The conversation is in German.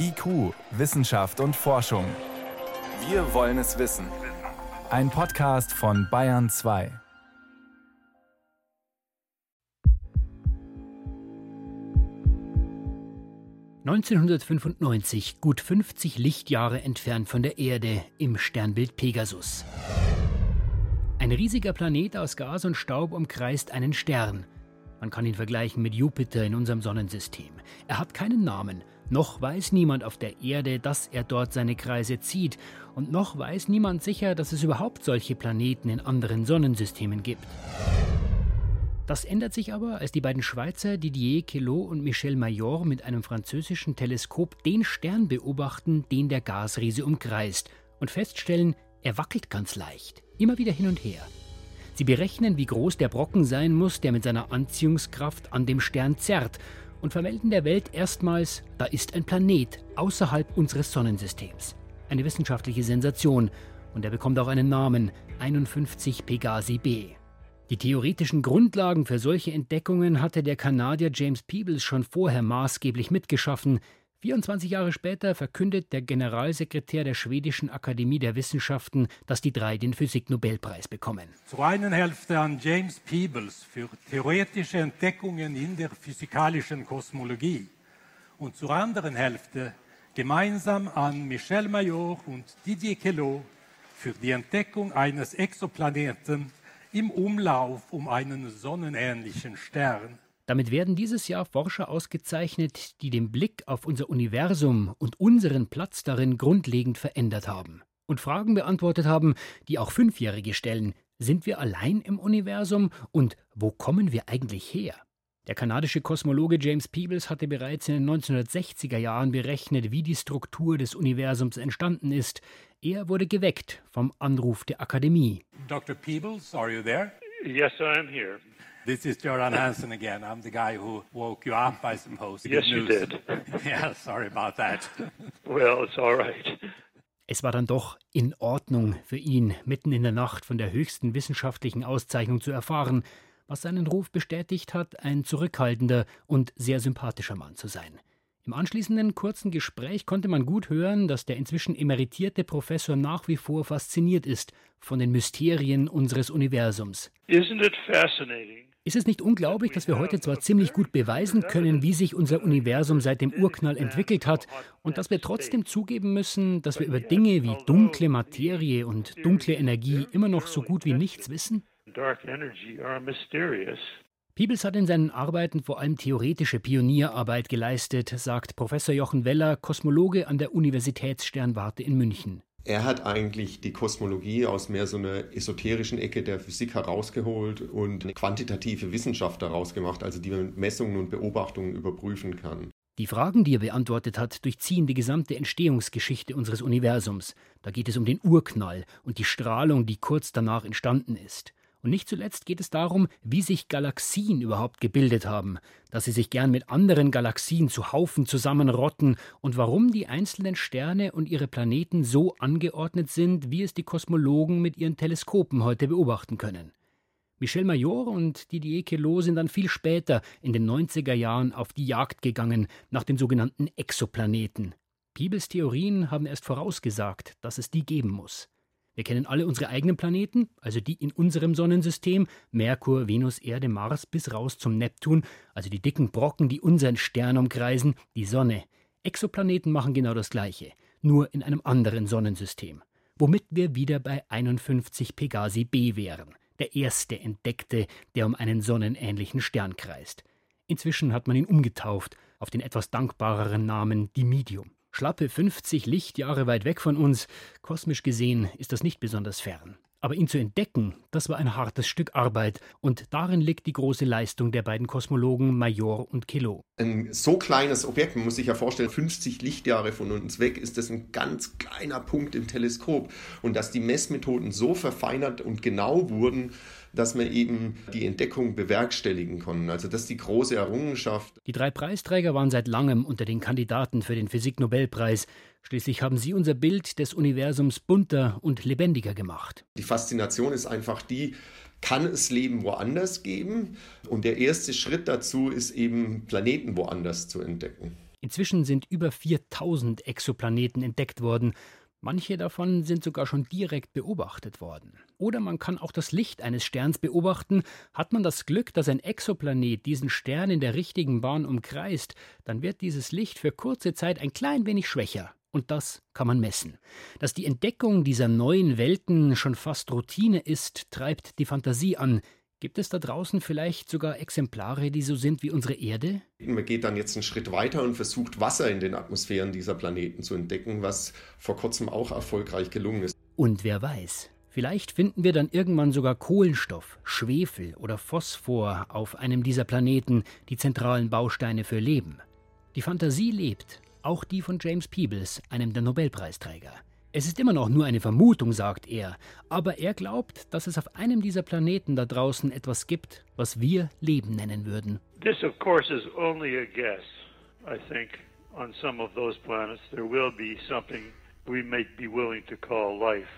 IQ, Wissenschaft und Forschung. Wir wollen es wissen. Ein Podcast von Bayern 2. (1995), gut 50 Lichtjahre entfernt von der Erde im Sternbild Pegasus. Ein riesiger Planet aus Gas und Staub umkreist einen Stern. Man kann ihn vergleichen mit Jupiter in unserem Sonnensystem. Er hat keinen Namen, noch weiß niemand auf der Erde, dass er dort seine Kreise zieht, und noch weiß niemand sicher, dass es überhaupt solche Planeten in anderen Sonnensystemen gibt. Das ändert sich aber, als die beiden Schweizer Didier Queloz und Michel Mayor mit einem französischen Teleskop den Stern beobachten, den der Gasriese umkreist, und feststellen, er wackelt ganz leicht, immer wieder hin und her. Sie berechnen, wie groß der Brocken sein muss, der mit seiner Anziehungskraft an dem Stern zerrt, und vermelden der Welt erstmals, da ist ein Planet außerhalb unseres Sonnensystems. Eine wissenschaftliche Sensation, und er bekommt auch einen Namen, 51 Pegasi b. Die theoretischen Grundlagen für solche Entdeckungen hatte der Kanadier James Peebles schon vorher maßgeblich mitgeschaffen, 24 Jahre später verkündet der Generalsekretär der Schwedischen Akademie der Wissenschaften, dass die drei den Physiknobelpreis bekommen. Zur einen Hälfte an James Peebles für theoretische Entdeckungen in der physikalischen Kosmologie und zur anderen Hälfte gemeinsam an Michel Mayor und Didier Queloz für die Entdeckung eines Exoplaneten im Umlauf um einen sonnenähnlichen Stern. Damit werden dieses Jahr Forscher ausgezeichnet, die den Blick auf unser Universum und unseren Platz darin grundlegend verändert haben und Fragen beantwortet haben, die auch Fünfjährige stellen. Sind wir allein im Universum und wo kommen wir eigentlich her? Der kanadische Kosmologe James Peebles hatte bereits in den 1960er Jahren berechnet, wie die Struktur des Universums entstanden ist. Er wurde geweckt vom Anruf der Akademie. Dr. Peebles, are you there? Yes, I am here. This is Joran Hansen again. I'm the guy who woke you up, I suppose. Yes, you did. yeah, sorry about that. Well, it's all right. Es war dann doch in Ordnung für ihn, mitten in der Nacht von der höchsten wissenschaftlichen Auszeichnung zu erfahren, was seinen Ruf bestätigt hat, ein zurückhaltender und sehr sympathischer Mann zu sein. Im anschließenden kurzen Gespräch konnte man gut hören, dass der inzwischen emeritierte Professor nach wie vor fasziniert ist von den Mysterien unseres Universums. Ist es nicht unglaublich, dass wir heute zwar ziemlich gut beweisen können, wie sich unser Universum seit dem Urknall entwickelt hat, und dass wir trotzdem zugeben müssen, dass wir über Dinge wie dunkle Materie und dunkle Energie immer noch so gut wie nichts wissen? Peebles hat in seinen Arbeiten vor allem theoretische Pionierarbeit geleistet, sagt Professor Jochen Weller, Kosmologe an der Universitätssternwarte in München. Er hat eigentlich die Kosmologie aus mehr so einer esoterischen Ecke der Physik herausgeholt und eine quantitative Wissenschaft daraus gemacht, also die man Messungen und Beobachtungen überprüfen kann. Die Fragen, die er beantwortet hat, durchziehen die gesamte Entstehungsgeschichte unseres Universums. Da geht es um den Urknall und die Strahlung, die kurz danach entstanden ist. Und nicht zuletzt geht es darum, wie sich Galaxien überhaupt gebildet haben, dass sie sich gern mit anderen Galaxien zu Haufen zusammenrotten und warum die einzelnen Sterne und ihre Planeten so angeordnet sind, wie es die Kosmologen mit ihren Teleskopen heute beobachten können. Michel Mayor und Didier Queloz sind dann viel später, in den 90er Jahren, auf die Jagd gegangen nach den sogenannten Exoplaneten. Peebles Theorien haben erst vorausgesagt, dass es die geben muss. Wir kennen alle unsere eigenen Planeten, also die in unserem Sonnensystem, Merkur, Venus, Erde, Mars bis raus zum Neptun, also die dicken Brocken, die unseren Stern umkreisen, die Sonne. Exoplaneten machen genau das Gleiche, nur in einem anderen Sonnensystem. Womit wir wieder bei 51 Pegasi b wären, der erste entdeckte, der um einen sonnenähnlichen Stern kreist. Inzwischen hat man ihn umgetauft auf den etwas dankbareren Namen Dimidium. Schlappe 50 Lichtjahre weit weg von uns, kosmisch gesehen ist das nicht besonders fern. Aber ihn zu entdecken, das war ein hartes Stück Arbeit, und darin liegt die große Leistung der beiden Kosmologen Major und Kilo. Ein so kleines Objekt, man muss sich ja vorstellen, 50 Lichtjahre von uns weg, ist das ein ganz kleiner Punkt im Teleskop. Und dass die Messmethoden so verfeinert und genau wurden, dass wir eben die Entdeckung bewerkstelligen konnten. Also das ist die große Errungenschaft. Die drei Preisträger waren seit langem unter den Kandidaten für den Physiknobelpreis. Schließlich haben sie unser Bild des Universums bunter und lebendiger gemacht. Die Faszination ist einfach die, kann es Leben woanders geben? Und der erste Schritt dazu ist eben, Planeten woanders zu entdecken. Inzwischen sind über 4000 Exoplaneten entdeckt worden. Manche davon sind sogar schon direkt beobachtet worden. Oder man kann auch das Licht eines Sterns beobachten. Hat man das Glück, dass ein Exoplanet diesen Stern in der richtigen Bahn umkreist, dann wird dieses Licht für kurze Zeit ein klein wenig schwächer. Und das kann man messen. Dass die Entdeckung dieser neuen Welten schon fast Routine ist, treibt die Fantasie an. Gibt es da draußen vielleicht sogar Exemplare, die so sind wie unsere Erde? Man geht dann jetzt einen Schritt weiter und versucht Wasser in den Atmosphären dieser Planeten zu entdecken, was vor kurzem auch erfolgreich gelungen ist. Und wer weiß, vielleicht finden wir dann irgendwann sogar Kohlenstoff, Schwefel oder Phosphor auf einem dieser Planeten, die zentralen Bausteine für Leben. Die Fantasie lebt auch die von James Peebles, einem der Nobelpreisträger. Es ist immer noch nur eine Vermutung, sagt er, aber er glaubt, dass es auf einem dieser Planeten da draußen etwas gibt, was wir Leben nennen würden. This, of course, is only a guess. I think on some of those planets there will be something we may be willing to call life.